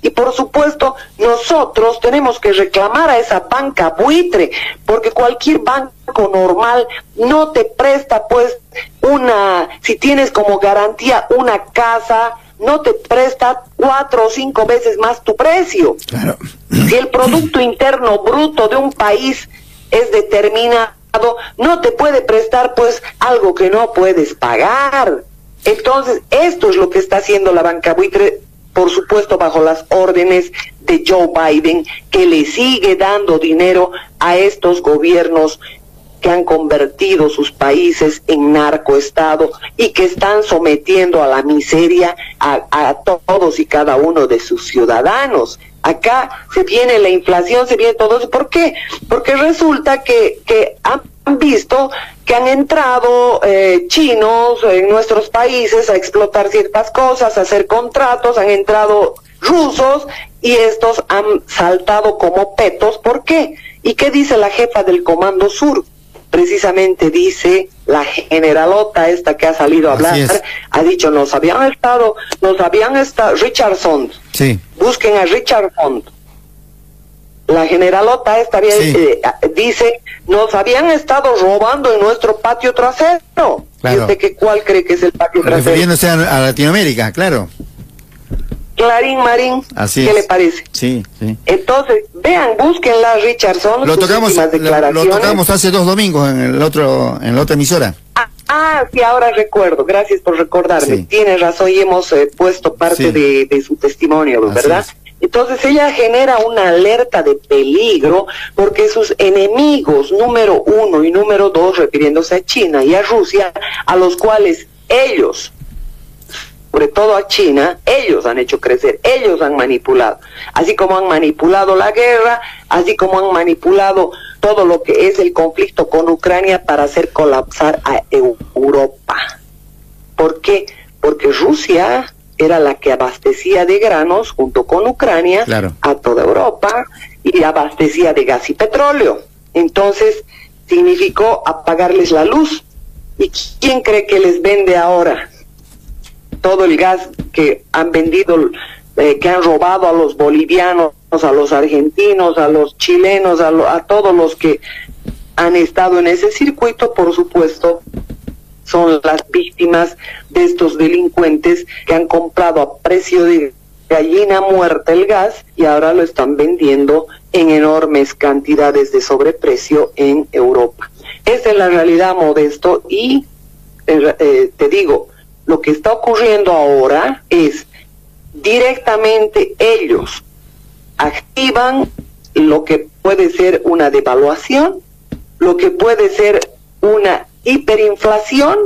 B: Y por supuesto, nosotros tenemos que reclamar a esa banca buitre, porque cualquier banco normal no te presta pues una, si tienes como garantía una casa, no te presta cuatro o cinco veces más tu precio.
C: Claro.
B: Si el Producto Interno Bruto de un país es determinado, no te puede prestar pues algo que no puedes pagar. Entonces, esto es lo que está haciendo la banca buitre, por supuesto bajo las órdenes de Joe Biden, que le sigue dando dinero a estos gobiernos que han convertido sus países en narcoestado y que están sometiendo a la miseria a, a todos y cada uno de sus ciudadanos. Acá se viene la inflación, se viene todo eso. ¿Por qué? Porque resulta que, han visto que han entrado eh, chinos en nuestros países a explotar ciertas cosas, a hacer contratos, han entrado rusos y estos han saltado como petos. ¿Por qué? ¿Y qué dice la jefa del Comando Sur? Precisamente dice la generalota esta que ha salido a hablar, ha dicho, nos habían estado, nos habían estado, Richardson,
C: Sí,
B: busquen a Richardson. La generalota esta había-
C: Sí.
B: eh, dice, nos habían estado robando en nuestro patio trasero.
C: Claro.
B: ¿Y usted qué, cuál cree que es el patio trasero?
C: refiriéndose a, a Latinoamérica, claro.
B: Clarín Marín,
C: Así
B: ¿qué
C: es.
B: le parece?
C: Sí, sí.
B: Entonces, vean, búsquenla Richardson.
C: Lo tocamos, lo, lo tocamos hace dos domingos en el otro, en la otra emisora.
B: Ah, ah, sí, ahora recuerdo. Gracias por recordarme.
C: Sí.
B: Tiene razón y hemos eh, puesto parte
C: Sí.
B: de, de su testimonio, ¿verdad?
C: es.
B: Entonces ella genera una alerta de peligro porque sus enemigos número uno y número dos, refiriéndose a China y a Rusia, a los cuales ellos, sobre todo a China, ellos han hecho crecer, ellos han manipulado, así como han manipulado la guerra, así como han manipulado todo lo que es el conflicto con Ucrania para hacer colapsar a Eu- Europa. ¿Por qué? Porque Rusia era la que abastecía de granos junto con Ucrania
C: Claro.
B: a toda Europa y abastecía de gas y petróleo. Entonces significó apagarles la luz. ¿Y quién cree que les vende ahora todo el gas que han vendido, eh, que han robado a los bolivianos, a los argentinos, a los chilenos, a, lo- a todos los que han estado en ese circuito? Por supuesto, son las víctimas de estos delincuentes que han comprado a precio de gallina muerta el gas y ahora lo están vendiendo en enormes cantidades de sobreprecio en Europa. Esa es la realidad, Modesto, y eh, eh, te digo, lo que está ocurriendo ahora es directamente ellos activan lo que puede ser una devaluación, lo que puede ser una hiperinflación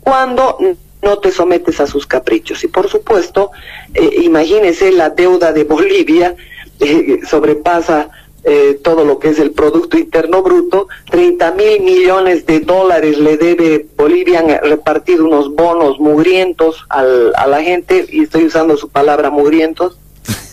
B: cuando no te sometes a sus caprichos. Y por supuesto, eh, imagínese la deuda de Bolivia eh, sobrepasa eh, todo lo que es el Producto Interno Bruto, 30 mil millones de dólares le debe Bolivia, han repartido unos bonos mugrientos al, a la gente, y estoy usando su palabra mugrientos,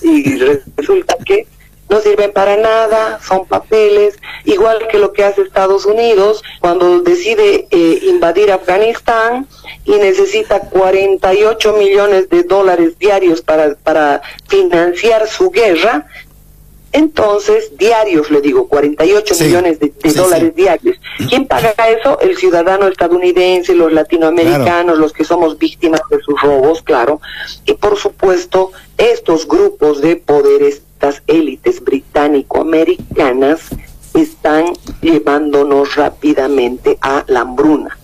B: y resulta que no sirven para nada, son papeles, igual que lo que hace Estados Unidos cuando decide eh, invadir Afganistán y necesita 48 millones de dólares diarios para, para financiar su guerra. Entonces, diarios, le digo, 48 millones de, dólares diarios. ¿Quién paga eso? El ciudadano estadounidense, los latinoamericanos, los que somos víctimas de sus robos, claro. Y por supuesto, estos grupos de poderes estas élites británico-americanas están llevándonos rápidamente a la hambruna.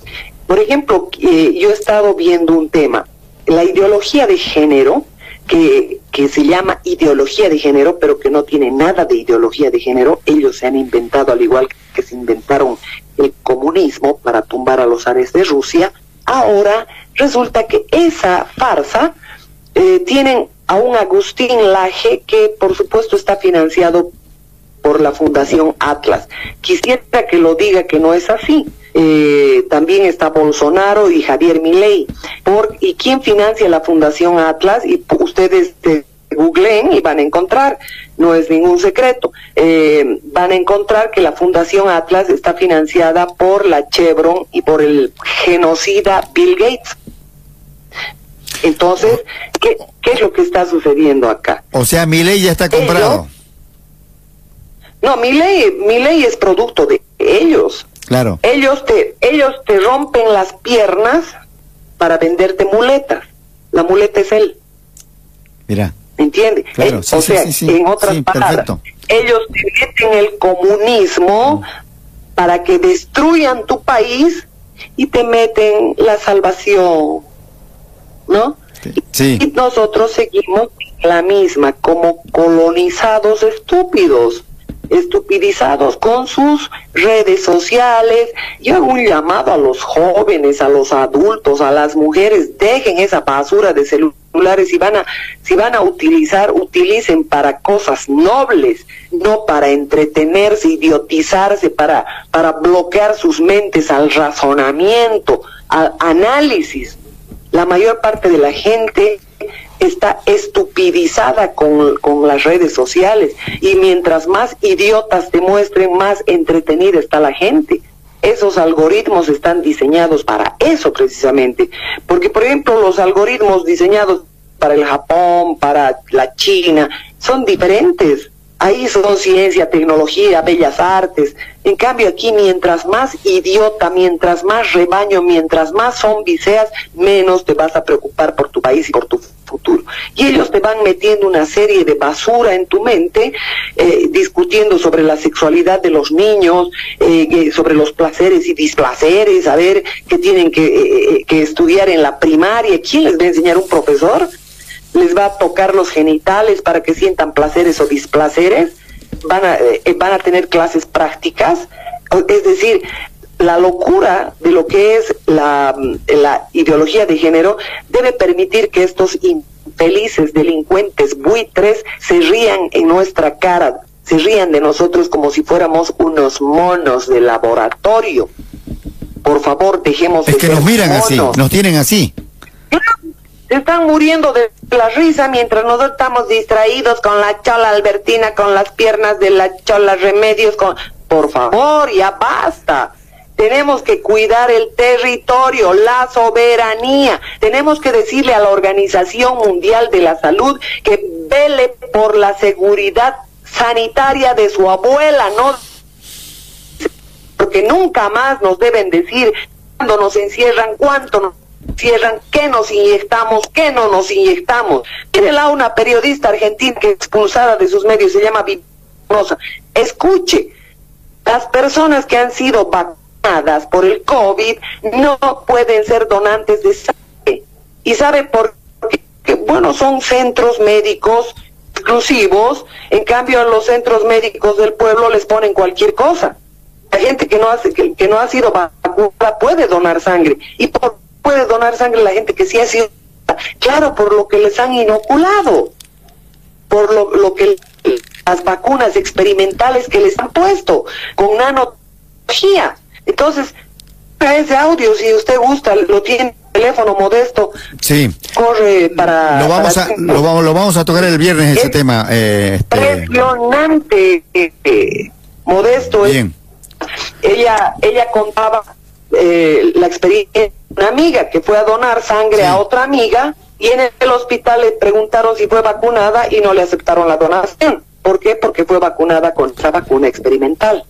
B: Por ejemplo, eh, yo he estado viendo un tema, la ideología de género, que, que se llama ideología de género, pero que no tiene nada de ideología de género, ellos se han inventado, al igual que se inventaron el comunismo para tumbar a los ares de Rusia, ahora resulta que esa farsa eh, tienen a un Agustín Laje que por supuesto está financiado por la Fundación Atlas. Quisiera que lo diga que no es así. Eh, también está Bolsonaro y Javier Milei. Por, ¿Y quién financia la Fundación Atlas? Y ustedes eh, googleen y van a encontrar, no es ningún secreto, eh, van a encontrar que la Fundación Atlas está financiada por la Chevron y por el genocida Bill Gates. Entonces, ¿qué, es lo que está sucediendo acá?
C: O sea, mi ley ya está comprado.
B: no, mi ley, mi ley es producto de ellos.
C: Claro.
B: Ellos te, ellos te rompen las piernas para venderte muletas. La muleta es él.
C: Mira.
B: ¿Me entiendes?
C: Claro,
B: o sea, en otras palabras, ellos te meten el comunismo para que destruyan tu país y te meten la salvación ¿no?
C: Sí.
B: Y nosotros seguimos la misma, como colonizados estúpidos, estupidizados con sus redes sociales. Yo hago un llamado a los jóvenes, a los adultos, a las mujeres, dejen esa basura de celulares, si van a, si van a utilizar, utilicen para cosas nobles, no para entretenerse, idiotizarse, para, para bloquear sus mentes al razonamiento, al análisis la mayor parte de la gente está estupidizada con, las redes sociales y mientras más idiotas te muestren, más entretenida está la gente. Esos algoritmos están diseñados para eso precisamente, porque por ejemplo los algoritmos diseñados para el Japón, para la China, son diferentes. Ahí son ciencia, tecnología, bellas artes. En cambio aquí mientras más idiota, mientras más rebaño, mientras más zombie seas, menos te vas a preocupar por tu país y por tu futuro. Y ellos te van metiendo una serie de basura en tu mente, eh, discutiendo sobre la sexualidad de los niños, eh, sobre los placeres y displaceres, a ver qué tienen que, eh, que estudiar en la primaria. ¿Quién les va a enseñar un profesor? Les va a tocar los genitales para que sientan placeres o displaceres, van a, eh, van a tener clases prácticas, es decir, la locura de lo que es la, la ideología de género debe permitir que estos infelices delincuentes buitres se rían en nuestra cara, se rían de nosotros como si fuéramos unos monos de laboratorio. Por favor, dejemos
C: es que nos miran así, nos tienen así
B: están muriendo de la risa mientras nosotros estamos distraídos con la chola Albertina, con las piernas de la chola Remedios, con... Por favor, ya basta. Tenemos que cuidar el territorio, la soberanía. Tenemos que decirle a la Organización Mundial de la Salud que vele por la seguridad sanitaria de su abuela, no porque nunca más nos deben decir cuándo nos encierran, cuánto nos encierran, qué nos inyectamos, qué no nos inyectamos. Mírela una periodista argentina que expulsada de sus medios, se llama Rosa. Escuche, las personas que han sido vacunadas por el COVID no pueden ser donantes de sangre. ¿Y sabe por qué? Bueno, son centros médicos exclusivos, en cambio en los centros médicos del pueblo les ponen cualquier cosa. La gente que no, hace, que, que no ha sido vacunada puede donar sangre. ¿Y por puede donar sangre la gente que sí ha sido? Claro, por lo que les han inoculado, por lo, lo que las vacunas experimentales que les han puesto con nanotecnología. Entonces, ese audio, si usted gusta, lo tiene teléfono modesto.
C: Sí.
B: Corre para.
C: Lo vamos, a, lo vamos, lo vamos a tocar el viernes ese tema.
B: Eh, este... Impresionante, eh, modesto.
C: Bien.
B: Ella, ella contaba eh, la experiencia de una amiga que fue a donar sangre sí. a otra amiga y en el hospital le preguntaron si fue vacunada y no le aceptaron la donación. ¿Por qué? Porque fue vacunada con esa vacuna experimental.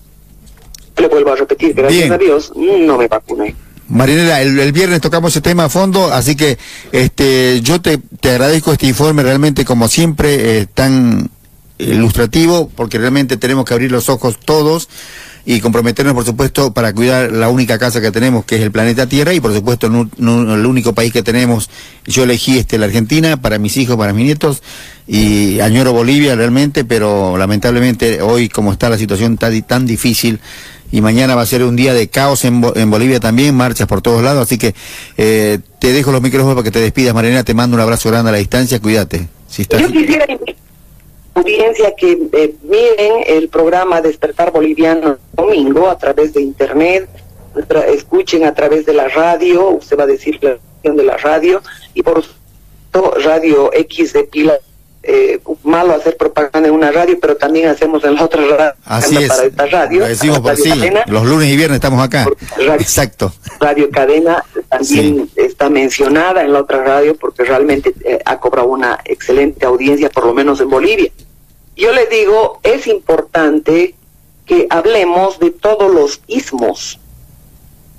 B: Le vuelvo a repetir, gracias
C: Bien.
B: a Dios, no me vacuné.
C: Marinela, el, el, viernes tocamos ese tema a fondo, así que este, yo te, te agradezco este informe realmente como siempre eh, tan ilustrativo, porque realmente tenemos que abrir los ojos todos y comprometernos, por supuesto, para cuidar la única casa que tenemos, que es el planeta Tierra, y por supuesto, no, no, el único país que tenemos, yo elegí este, la Argentina, para mis hijos, para mis nietos, y añoro Bolivia realmente, pero lamentablemente hoy, como está la situación tan, tan difícil, y mañana va a ser un día de caos en, en Bolivia también, marchas por todos lados, así que eh, te dejo los micrófonos para que te despidas, Marilena, te mando un abrazo grande a la distancia, cuídate.
B: Si estás... Yo quisiera audiencia que eh, miren el programa Despertar Boliviano domingo a través de internet, escuchen a través de la radio, usted va a decir la de la radio, y por supuesto Radio X de Pila, eh, malo hacer propaganda en una radio, pero también hacemos en la otra radio
C: Así es.
B: para esta radio.
C: Lo decimos por sí. Cadena. Los lunes y viernes estamos acá. Radio, Exacto.
B: Radio Cadena también sí. está mencionada en la otra radio porque realmente eh, ha cobrado una excelente audiencia, por lo menos en Bolivia. Yo le digo, es importante que hablemos de todos los ismos,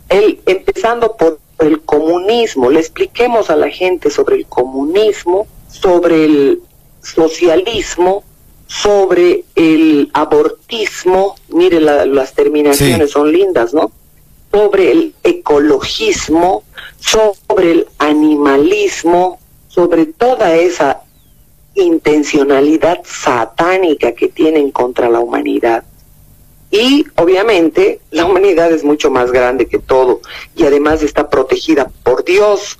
B: el, empezando por el comunismo, le expliquemos a la gente sobre el comunismo, sobre el socialismo, sobre el abortismo, mire la, las terminaciones sí. son lindas, ¿no? Sobre el ecologismo, sobre el animalismo, sobre toda esa intencionalidad satánica que tienen contra la humanidad. Y obviamente la humanidad es mucho más grande que todo y además está protegida por Dios,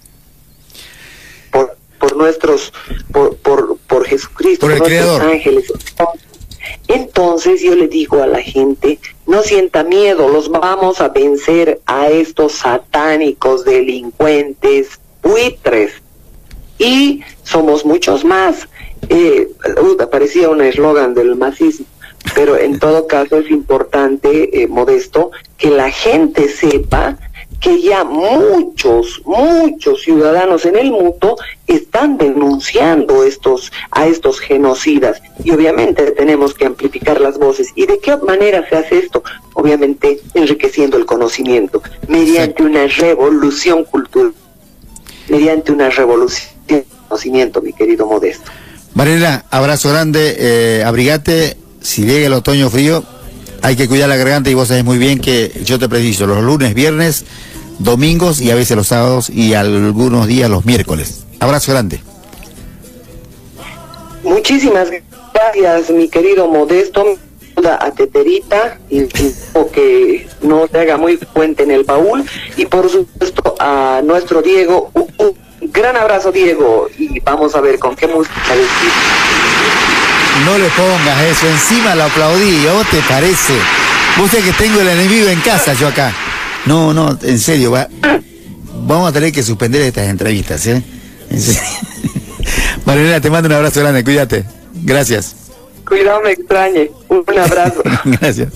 B: por, por nuestros, por, por, por Jesucristo,
C: por, el
B: por
C: nuestros
B: creador. ángeles. Entonces yo le digo a la gente, no sienta miedo, los vamos a vencer a estos satánicos delincuentes, buitres. Y somos muchos más. Eh, parecía un eslogan del masismo, pero en todo caso es importante, eh, Modesto, que la gente sepa que ya muchos, muchos ciudadanos en el mundo están denunciando estos, a estos genocidas. Y obviamente tenemos que amplificar las voces. ¿Y de qué manera se hace esto? Obviamente enriqueciendo el conocimiento, mediante una revolución cultural, mediante una revolución de conocimiento, mi querido Modesto.
C: Mariela, abrazo grande, eh, abrigate, si llega el otoño frío, hay que cuidar la garganta y vos sabés muy bien que yo te preciso los lunes, viernes, domingos y a veces los sábados y algunos días los miércoles. Abrazo grande.
B: Muchísimas gracias, mi querido Modesto. A Teterita y que no te haga muy fuente en el baúl y por supuesto a nuestro Diego. Gran abrazo Diego y vamos a ver con qué música decir.
C: No le pongas eso, encima lo aplaudí, ¿o te parece? Vos sabés que tengo el enemigo en casa yo acá. No, no, en serio, va, vamos a tener que suspender estas entrevistas, ¿eh? Marilena, te mando un abrazo grande, cuídate. Gracias.
B: Cuidado, me extrañe. Un abrazo.
C: Gracias.